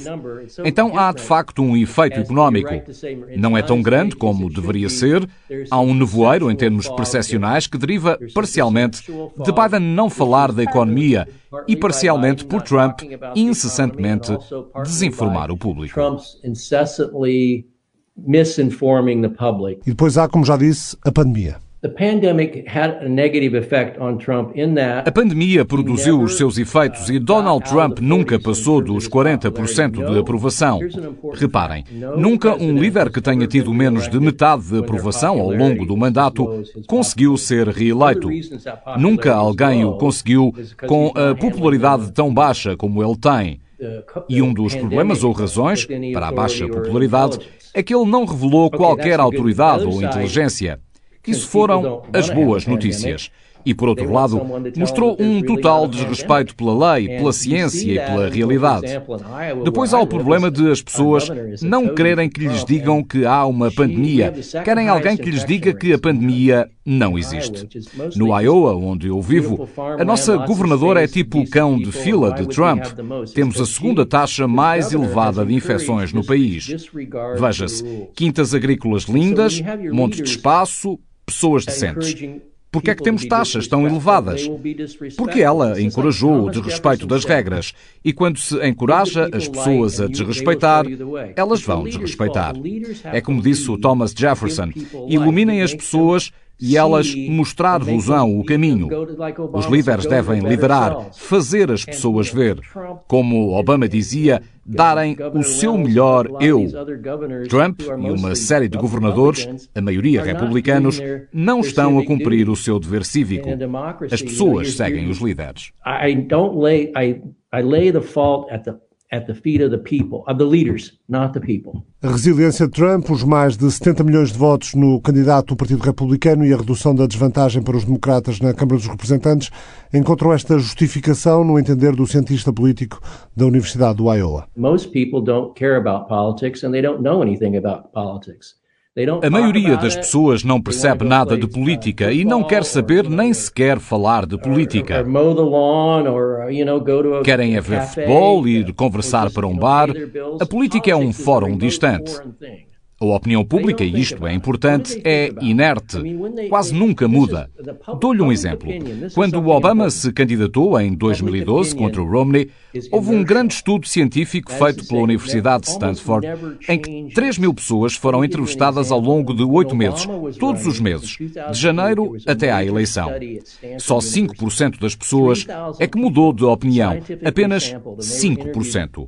Então há de facto um efeito económico. Não é tão grande como deveria ser, há um nevoeiro em termos percepcionais que deriva parcialmente de Biden não falar da economia e parcialmente por Trump incessantemente desinformar o público misinforming the public. E depois há, como já disse, a pandemia. A pandemia produziu os seus efeitos e Donald Trump nunca passou dos 40% de aprovação. Reparem, nunca um líder que tenha tido menos de metade de aprovação ao longo do mandato conseguiu ser reeleito. Nunca alguém o conseguiu com a popularidade tão baixa como ele tem. E um dos problemas ou razões para a baixa popularidade é que ele não revelou qualquer autoridade ou inteligência. Isso foram as boas notícias e, por outro lado, mostrou um total desrespeito pela lei, pela ciência e pela realidade. Depois há o problema de as pessoas não quererem que lhes digam que há uma pandemia, querem alguém que lhes diga que a pandemia não existe. No Iowa, onde eu vivo, a nossa governadora é tipo o cão de fila de Trump. Temos a segunda taxa mais elevada de infecções no país. Veja-se, quintas agrícolas lindas, montes de espaço, pessoas decentes. Porque é que temos taxas tão elevadas? Porque ela encorajou o desrespeito das regras. E quando se encoraja as pessoas a desrespeitar, elas vão desrespeitar. É como disse o Thomas Jefferson: iluminem as pessoas e elas mostrar-vos-ão o caminho. Os líderes devem liderar, fazer as pessoas ver. Como Obama dizia, darem o seu melhor eu. Trump e uma série de governadores, a maioria republicanos, não estão a cumprir o seu dever cívico. As pessoas seguem os líderes. I lay the fault at the at the feet of the people, of the leaders, not the people. A resiliência de Trump, os mais de 70 milhões de votos no candidato do Partido Republicano e a redução da desvantagem para os democratas na Câmara dos Representantes encontram esta justificação no entender do cientista político da Universidade do Iowa. Most people don't care about politics and they don't know anything about politics. A maioria das pessoas não percebe nada de política e não quer saber nem sequer falar de política. Querem é ver futebol, ir conversar para um bar. A política é um fórum distante. A opinião pública, e isto é importante, é inerte. Quase nunca muda. Dou-lhe um exemplo. Quando Obama se candidatou em 2012 contra o Romney, houve um grande estudo científico feito pela Universidade de Stanford em que 3 mil pessoas foram entrevistadas ao longo de oito meses, todos os meses, de janeiro até à eleição. Só 5% das pessoas é que mudou de opinião, apenas 5%.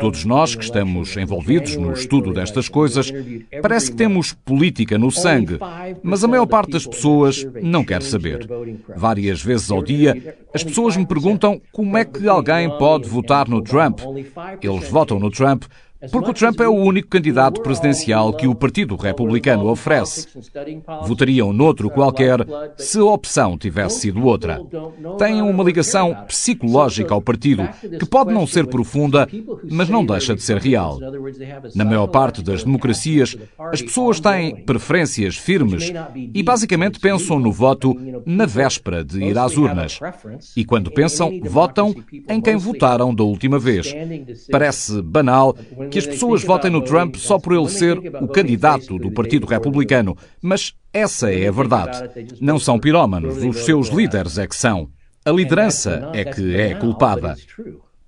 Todos nós que estamos envolvidos no estudo destas coisas, parece que temos política no sangue, mas a maior parte das pessoas não quer saber. Várias vezes ao dia, as pessoas me perguntam como é que alguém pode votar no Trump. Eles votam no Trump porque o Trump é o único candidato presidencial que o Partido Republicano oferece. Votariam noutro qualquer se a opção tivesse sido outra. Têm uma ligação psicológica ao partido que pode não ser profunda, mas não deixa de ser real. Na maior parte das democracias, as pessoas têm preferências firmes e basicamente pensam no voto na véspera de ir às urnas. E quando pensam, votam em quem votaram da última vez. Parece banal que as pessoas votem no Trump só por ele ser o candidato do Partido Republicano, mas essa é a verdade. Não são pirómanos, os seus líderes é que são. A liderança é que é culpada.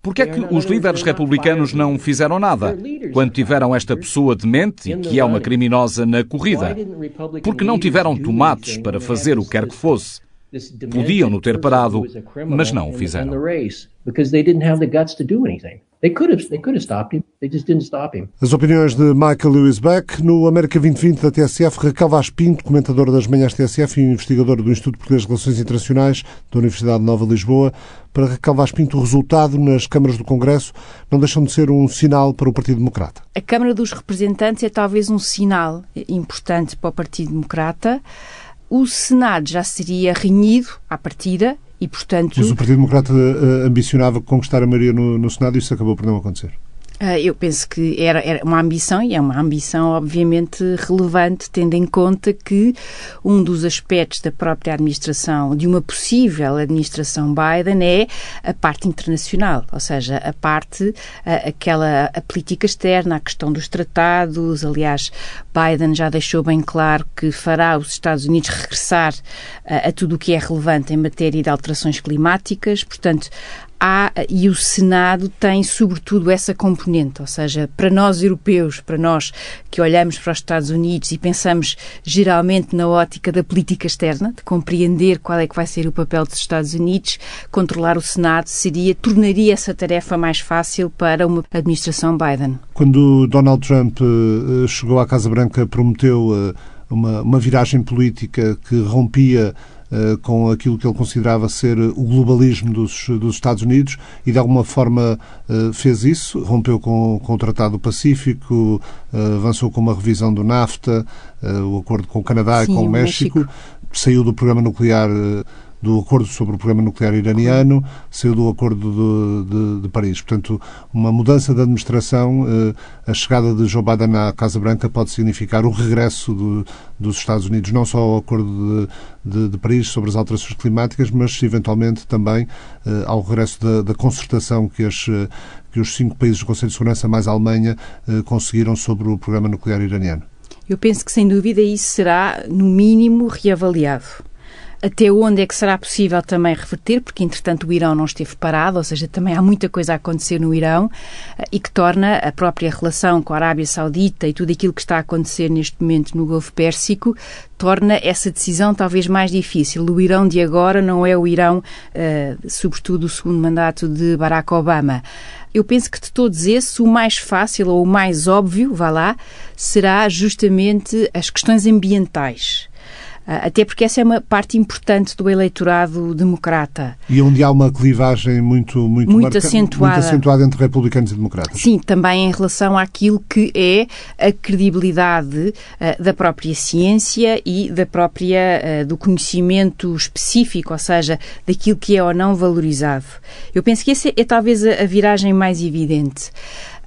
Por que é que os líderes republicanos não fizeram nada quando tiveram esta pessoa demente e que é uma criminosa na corrida? Porque não tiveram tomates para fazer o que quer que fosse. Podiam no ter parado, mas não o fizeram. As opiniões de Michael Lewis Beck no América 2020 da TSF, Raquel Vaz Pinto, comentador das manhãs TSF e investigador do Instituto Português de Relações Internacionais da Universidade de Nova Lisboa. Para Raquel Vaz Pinto, o resultado nas câmaras do Congresso não deixam de ser um sinal para o Partido Democrata. A Câmara dos Representantes é talvez um sinal importante para o Partido Democrata. O Senado já seria renhido à partida, e, portanto... Mas o Partido Democrata uh, ambicionava conquistar a maioria no, no Senado e isso acabou por não acontecer. Ah, eu penso que era, era, uma ambição, e é uma ambição obviamente relevante, tendo em conta que um dos aspectos da própria administração, de uma possível administração Biden, é a parte internacional, ou seja, a parte, a, aquela a política externa, a questão dos tratados. Aliás, Biden já deixou bem claro que fará os Estados Unidos regressar a, a tudo o que é relevante em matéria de alterações climáticas. Portanto, há, e o Senado tem sobretudo essa componente, ou seja, para nós europeus, para nós que olhamos para os Estados Unidos e pensamos geralmente na ótica da política externa, de compreender qual é que vai ser o papel dos Estados Unidos, controlar o Senado seria, tornaria essa tarefa mais fácil para uma administração Biden. Quando Donald Trump eh, chegou à Casa Branca, prometeu eh, uma, uma viragem política que rompia com aquilo que ele considerava ser o globalismo dos, dos Estados Unidos e de alguma forma uh, fez isso, rompeu com, com o Tratado do Pacífico, uh, avançou com uma revisão do NAFTA, o acordo com o Canadá Sim, e com o México, México, saiu do programa nuclear do acordo sobre o programa nuclear iraniano, saiu do acordo de, de, de Paris. Portanto, uma mudança de administração, eh, a chegada de Joe Biden à Casa Branca pode significar o regresso do, dos Estados Unidos, não só ao acordo de, de, Paris sobre as alterações climáticas, mas eventualmente também eh, ao regresso da, da concertação que as eh, que os cinco países do Conselho de Segurança, mais a Alemanha, conseguiram sobre o programa nuclear iraniano. Eu penso que, sem dúvida, isso será, no mínimo, reavaliado. Até onde é que será possível também reverter, porque entretanto o Irão não esteve parado, ou seja, também há muita coisa a acontecer no Irão eh, e que torna a própria relação com a Arábia Saudita e tudo aquilo que está a acontecer neste momento no Golfo Pérsico torna essa decisão talvez mais difícil. O Irão de agora não é o Irão, uh, sobretudo o segundo mandato de Barack Obama. Eu penso que de todos esses, o mais fácil ou o mais óbvio, vá lá, será justamente as questões ambientais. Ah, até porque essa é uma parte importante do eleitorado democrata. E onde há uma clivagem muito, muito, muito, marca, acentuada. muito acentuada entre republicanos e democratas. Sim, também em relação àquilo que é a credibilidade uh, da própria ciência e da própria, uh, do conhecimento específico, ou seja, daquilo que é ou não valorizado. Eu penso que essa é, talvez a, a viragem mais evidente.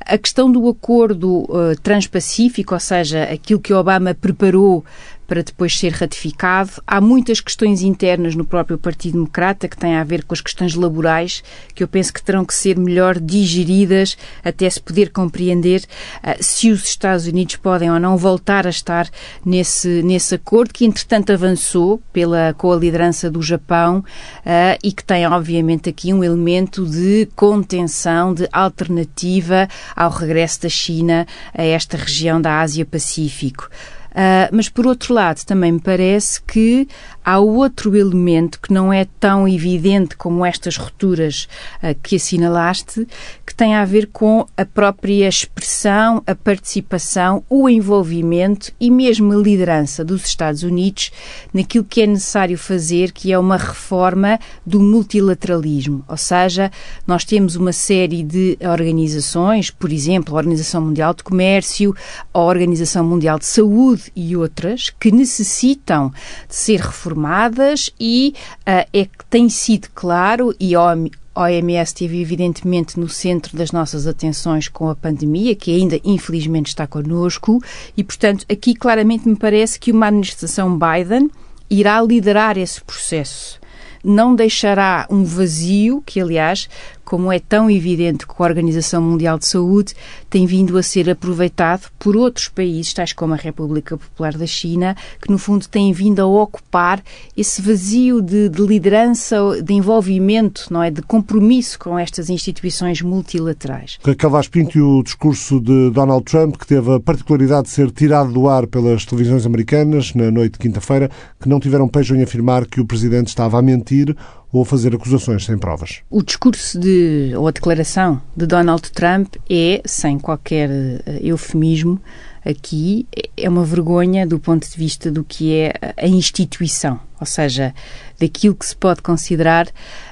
A questão do acordo uh, transpacífico, ou seja, aquilo que Obama preparou para depois ser ratificado. Há muitas questões internas no próprio Partido Democrata que têm a ver com as questões laborais, que eu penso que terão que ser melhor digeridas até se poder compreender uh, se os Estados Unidos podem ou não voltar a estar nesse, nesse acordo, que entretanto avançou pela, com a liderança do Japão uh, e que tem, obviamente, aqui um elemento de contenção, de alternativa ao regresso da China a esta região da Ásia-Pacífico. Uh, mas, por outro lado, também me parece que há outro elemento que não é tão evidente como estas rupturas uh, que assinalaste, que tem a ver com a própria expressão, a participação, o envolvimento e mesmo a liderança dos Estados Unidos naquilo que é necessário fazer, que é uma reforma do multilateralismo. Ou seja, nós temos uma série de organizações, por exemplo, a Organização Mundial de Comércio, a Organização Mundial de Saúde e outras, que necessitam de ser reformadas e uh, é que tem sido claro, e a OMS esteve evidentemente no centro das nossas atenções com a pandemia, que ainda infelizmente está connosco, e portanto aqui claramente me parece que uma administração Biden irá liderar esse processo. Não deixará um vazio, que aliás como é tão evidente que a Organização Mundial de Saúde tem vindo a ser aproveitado por outros países, tais como a República Popular da China, que no fundo têm vindo a ocupar esse vazio de, de liderança, de envolvimento, não é, de compromisso com estas instituições multilaterais. Cavaz Pinto e o discurso de Donald Trump, que teve a particularidade de ser tirado do ar pelas televisões americanas na noite de quinta-feira, que não tiveram pejo em afirmar que o presidente estava a mentir ou fazer acusações sem provas. O discurso de, ou a declaração de Donald Trump é, sem qualquer eh, eufemismo, aqui é uma vergonha do ponto de vista do que é a instituição, ou seja, daquilo que se pode considerar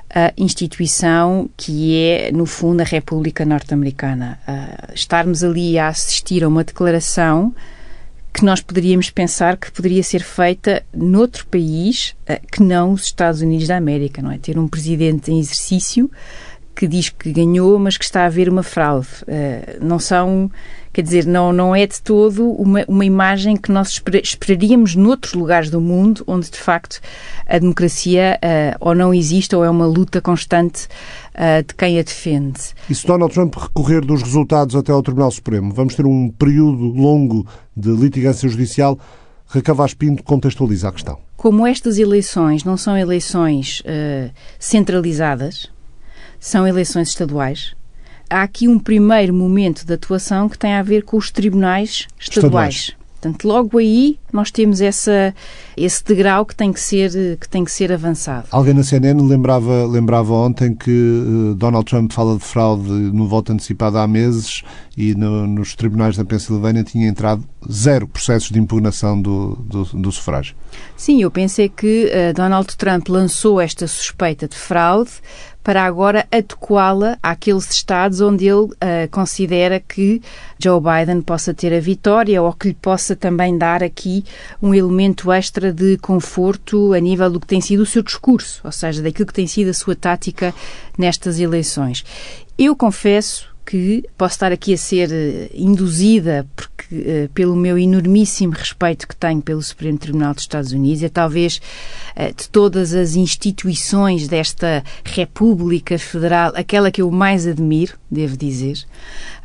a instituição que é, no fundo, a República Norte-Americana. Uh, estarmos ali a assistir a uma declaração que nós poderíamos pensar que poderia ser feita noutro país uh, que não os Estados Unidos da América, não é? Ter um presidente em exercício que diz que ganhou, mas que está a haver uma fraude. Uh, não são, quer dizer, não, não é de todo uma, uma imagem que nós esper, esperaríamos noutros lugares do mundo, onde de facto a democracia uh, ou não existe ou é uma luta constante uh, de quem a defende. E se Donald Trump recorrer dos resultados até ao Tribunal Supremo, vamos ter um período longo de litigância judicial. Recavaz Pinto contextualiza a questão. Como estas eleições não são eleições centralizadas, são eleições estaduais. Há aqui um primeiro momento de atuação que tem a ver com os tribunais estaduais. estaduais. Portanto, logo aí nós temos essa, esse degrau que tem que ser, que tem que ser avançado. Alguém na CNN lembrava, lembrava ontem que uh, Donald Trump fala de fraude no voto antecipado há meses e no, nos tribunais da Pensilvânia tinha entrado zero processos de impugnação do, do, do sufrágio. Sim, eu pensei que uh, Donald Trump lançou esta suspeita de fraude para agora adequá-la àqueles estados onde ele uh, considera que Joe Biden possa ter a vitória ou que lhe possa também dar aqui um elemento extra de conforto a nível do que tem sido o seu discurso, ou seja, daquilo que tem sido a sua tática nestas eleições. Eu confesso que posso estar aqui a ser uh, induzida porque, uh, pelo meu enormíssimo respeito que tenho pelo Supremo Tribunal dos Estados Unidos, é talvez uh, de todas as instituições desta República Federal, aquela que eu mais admiro, devo dizer,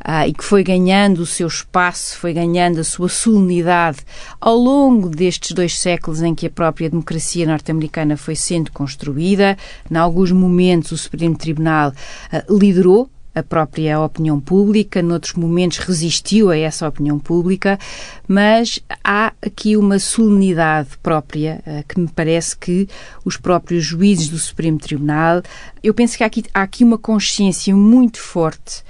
ah, e que foi ganhando o seu espaço, foi ganhando a sua solenidade ao longo destes dois séculos em que a própria democracia norte-americana foi sendo construída. Em alguns momentos, o Supremo Tribunal ah, liderou a própria opinião pública, noutros momentos resistiu a essa opinião pública, mas há aqui uma solenidade própria uh, que me parece que os próprios juízes do Supremo Tribunal, eu penso que há aqui, há aqui uma consciência muito forte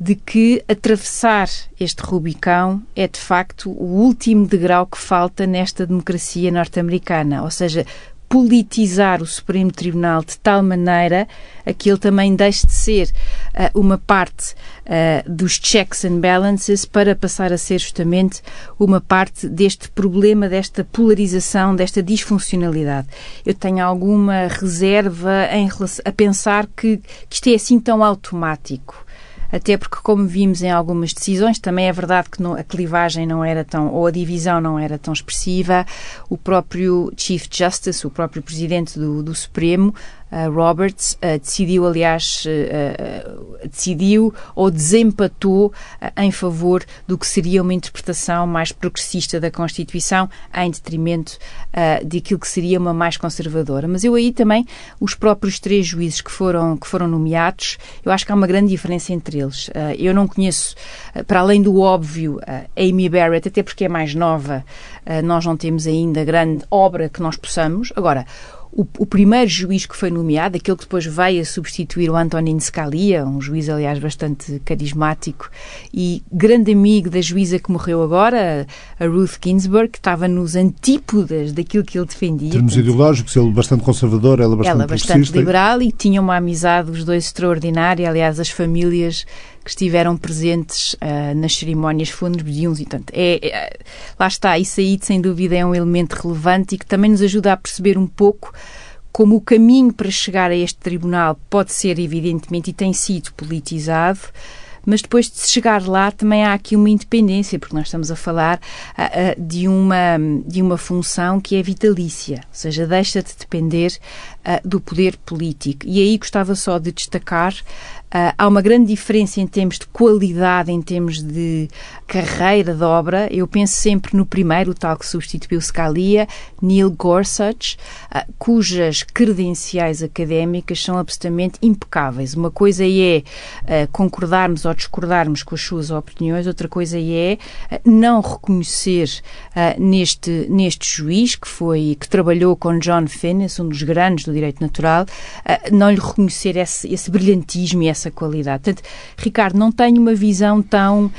de que atravessar este Rubicão é de facto o último degrau que falta nesta democracia norte-americana, ou seja, politizar o Supremo Tribunal de tal maneira a que ele também deixe de ser uh, uma parte uh, dos checks and balances para passar a ser justamente uma parte deste problema, desta polarização, desta disfuncionalidade. Eu tenho alguma reserva em a pensar que, que isto é assim tão automático até porque, como vimos em algumas decisões, também é verdade que não, a clivagem não era tão, ou a divisão não era tão expressiva. O próprio Chief Justice, o próprio Presidente do, do Supremo, Roberts uh, decidiu, aliás, uh, decidiu ou desempatou em favor do que seria uma interpretação mais progressista da Constituição, em detrimento daquilo que seria uma mais conservadora. Mas eu aí também, os próprios três juízes que foram, que foram nomeados, eu acho que há uma grande diferença entre eles. eu não conheço, para além do óbvio, Amy Barrett, até porque é mais nova, nós não temos ainda grande obra que nós possamos. Agora, o, o, primeiro juiz que foi nomeado, aquele que depois veio a substituir o Antonin Scalia, um juiz, aliás, bastante carismático e grande amigo da juíza que morreu agora, a Ruth Ginsburg, que estava nos antípodas daquilo que ele defendia. Em termos ideológicos, ele bastante conservador, ela bastante Ela bastante liberal e tinha uma amizade, os dois, extraordinária. Aliás, as famílias que estiveram presentes uh, nas cerimónias fúnebres e, portanto, é, é, lá está, isso aí sem dúvida é um elemento relevante e que também nos ajuda a perceber um pouco como o caminho para chegar a este tribunal pode ser, evidentemente, e tem sido politizado, mas depois de chegar lá também há aqui uma independência, porque nós estamos a falar uh, de, uma, de uma função que é vitalícia, ou seja, deixa de depender uh, do poder político. E aí gostava só de destacar Uh, há uma grande diferença em termos de qualidade, em termos de carreira de obra. Eu penso sempre no primeiro, o tal que substituiu Scalia, Neil Gorsuch, uh, cujas credenciais académicas são absolutamente impecáveis. Uma coisa é uh, concordarmos ou discordarmos com as suas opiniões, outra coisa é não reconhecer neste, neste juiz que foi que trabalhou com John Finnis, um dos grandes do direito natural, não lhe reconhecer esse, esse brilhantismo e essa qualidade. Portanto, Ricardo, não tenho uma visão tão uh,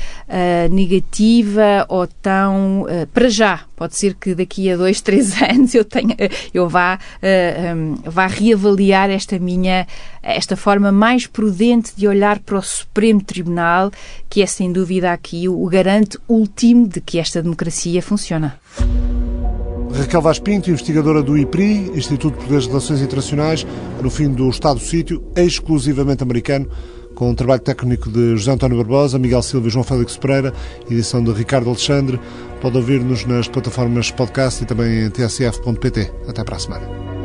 negativa ou tão uh, para já. Pode ser que daqui a dois, três anos eu tenha, eu vá, uh, um, vá reavaliar esta minha, esta forma mais prudente de olhar para o Supremo Tribunal, que é sem dúvida aqui o garante último de que esta democracia funciona. Raquel Vaz Pinto, investigadora do IPRI, Instituto de Poderes de Relações Internacionais, no fim do Estado-sítio, exclusivamente americano, com um trabalho técnico de José António Barbosa, Miguel Silva e João Félix Pereira, edição de Ricardo Alexandre. Pode ouvir-nos nas plataformas podcast e também em tsf.pt. Até para a semana.